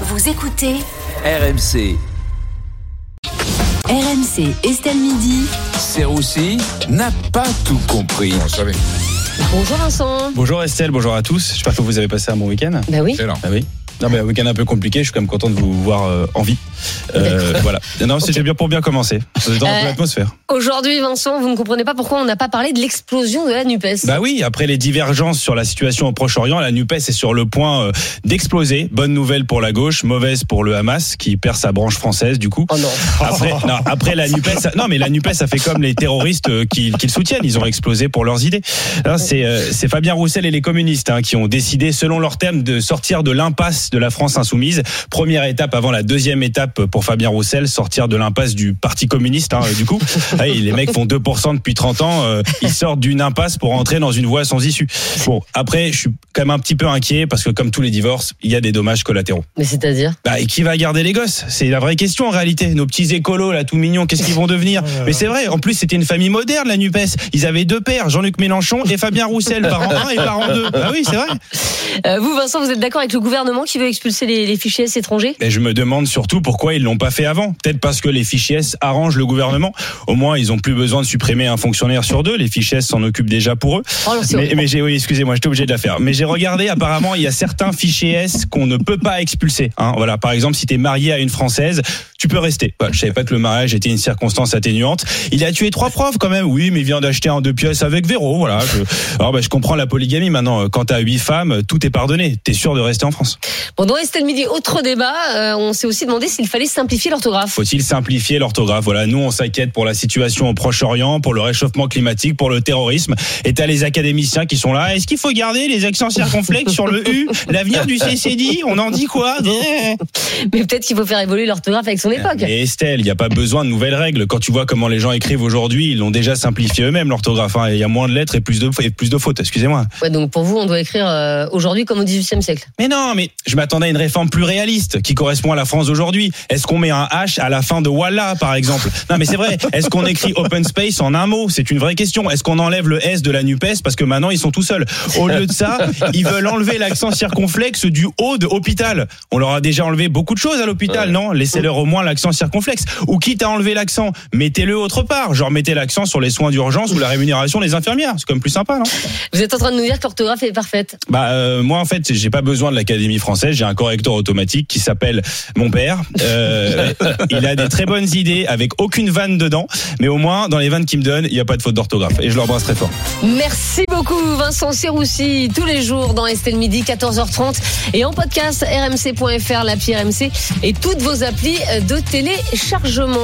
Vous écoutez RMC, RMC Estelle Midi. Serroussi n'a pas tout compris. Bonjour Vincent. Bonjour Estelle, bonjour à tous. J'espère que vous avez passé un bon week-end. Bah oui. Ah oui. Non, mais un week-end un peu compliqué. Je suis quand même content de vous voir euh, en vie. Euh, voilà. Non, c'était bien pour bien commencer. Un peu Euh, l'atmosphère. Aujourd'hui, Vincent, vous ne comprenez pas pourquoi on n'a pas parlé de l'explosion de la NUPES. Bah oui, après les divergences sur la situation au Proche-Orient, la NUPES est sur le point euh, d'exploser. Bonne nouvelle pour la gauche, mauvaise pour le Hamas qui perd sa branche française du coup. Oh non. Après, non, après la Nupes, non mais la Nupes a fait comme les terroristes euh, qui, qui le soutiennent, ils ont explosé pour leurs idées. Là, C'est c'est Fabien Roussel et les communistes hein, qui ont décidé, selon leurs termes, de sortir de l'impasse de la France insoumise. Première étape avant la deuxième étape pour Fabien Roussel, sortir de l'impasse du Parti communiste. hein, du coup, les mecs font 2% depuis 30 ans, euh, ils sortent d'une impasse pour entrer dans une voie sans issue. Bon, après, je suis quand même un petit peu inquiet parce que comme tous les divorces, il y a des dommages collatéraux. Mais c'est-à-dire? Bah, et qui va garder les gosses? C'est la vraie question en réalité. Nos petits écolos là, tout mignons, qu'est-ce qu'ils vont devenir? Mais c'est vrai. En plus, c'était une famille moderne, la Nupes. Ils avaient deux pères, Jean-Luc Mélenchon et Fabien Roussel, parent 1 et parent 2 Ah oui, c'est vrai. Euh, Vous, Vincent, vous êtes d'accord avec le gouvernement qui veut expulser les, les fichiers S étrangers Mais je me demande surtout pourquoi ils l'ont pas fait avant. Peut-être parce que les fichiers S arrangent le gouvernement. Au moins, ils ont plus besoin de supprimer un fonctionnaire sur deux. Les fichiers S s'en occupent déjà pour eux. Oh, mais j'ai, oui, excusez-moi, j'étais obligé de la faire. Mais j'ai regardé, apparemment, il y a certains fichiers S qu'on ne peut pas expulser. Hein, voilà, par exemple, si tu es marié à une française, tu peux rester. Bah, je savais pas que le mariage était une circonstance atténuante. Il a tué trois profs quand même. Oui, mais il vient d'acheter un deux pièces avec Véro. Voilà. Je, alors, bah, je comprends la polygamie maintenant. Quand t'as huit femmes, tout est pardonné. T'es sûr de rester en France. Bon, dans Estelle Midi, autre débat, euh, on s'est aussi demandé s'il fallait simplifier l'orthographe. Faut-il simplifier l'orthographe? Voilà, nous on s'inquiète pour la situation au Proche-Orient, pour le réchauffement climatique, pour le terrorisme. Et t'as les académiciens qui sont là. Est-ce qu'il faut garder les accents circonflexes sur le U? L'avenir du CCD On en dit quoi? Mais peut-être qu'il faut faire évoluer l'orthographe avec son Et Estelle, il n'y a pas besoin de nouvelles règles. Quand tu vois comment les gens écrivent aujourd'hui, ils l'ont déjà simplifié eux-mêmes l'orthographe. hein. Il y a moins de lettres et plus de, et plus de fautes. Excusez-moi. Ouais, donc pour vous, on doit écrire euh, aujourd'hui comme au XVIIIe siècle. Mais non, mais je m'attendais à une réforme plus réaliste qui correspond à la France d'aujourd'hui. Est-ce qu'on met un H à la fin de Walla, par exemple? Non, mais c'est vrai. Est-ce qu'on écrit open space en un mot? C'est une vraie question. Est-ce qu'on enlève le S de la Nupes parce que maintenant ils sont tout seuls? Au lieu de ça, ils veulent enlever l'accent circonflexe du haut de hôpital. On leur a déjà enlevé beaucoup de choses à l'hôpital, non? Laissez-leur au moins l'accent circonflexe. Ou quitte à enlever l'accent, mettez-le autre part. Genre mettez l'accent sur les soins d'urgence ou la rémunération des infirmières. C'est comme plus sympa, non? Vous êtes en train de nous dire que l'orthographe est parfaite. bah euh, moi en fait j'ai pas besoin de l'Académie française, j'ai un correcteur automatique qui s'appelle mon père. Euh, il a des très bonnes idées avec aucune vanne dedans, mais au moins dans les vannes qu'il me donne, il y a pas de faute d'orthographe et je l'embrasse très fort. Merci beaucoup Vincent Serroussi, tous les jours dans Estelle Midi, 14h30 et en podcast rmc.fr, l'appli RMC et toutes vos applis de téléchargement.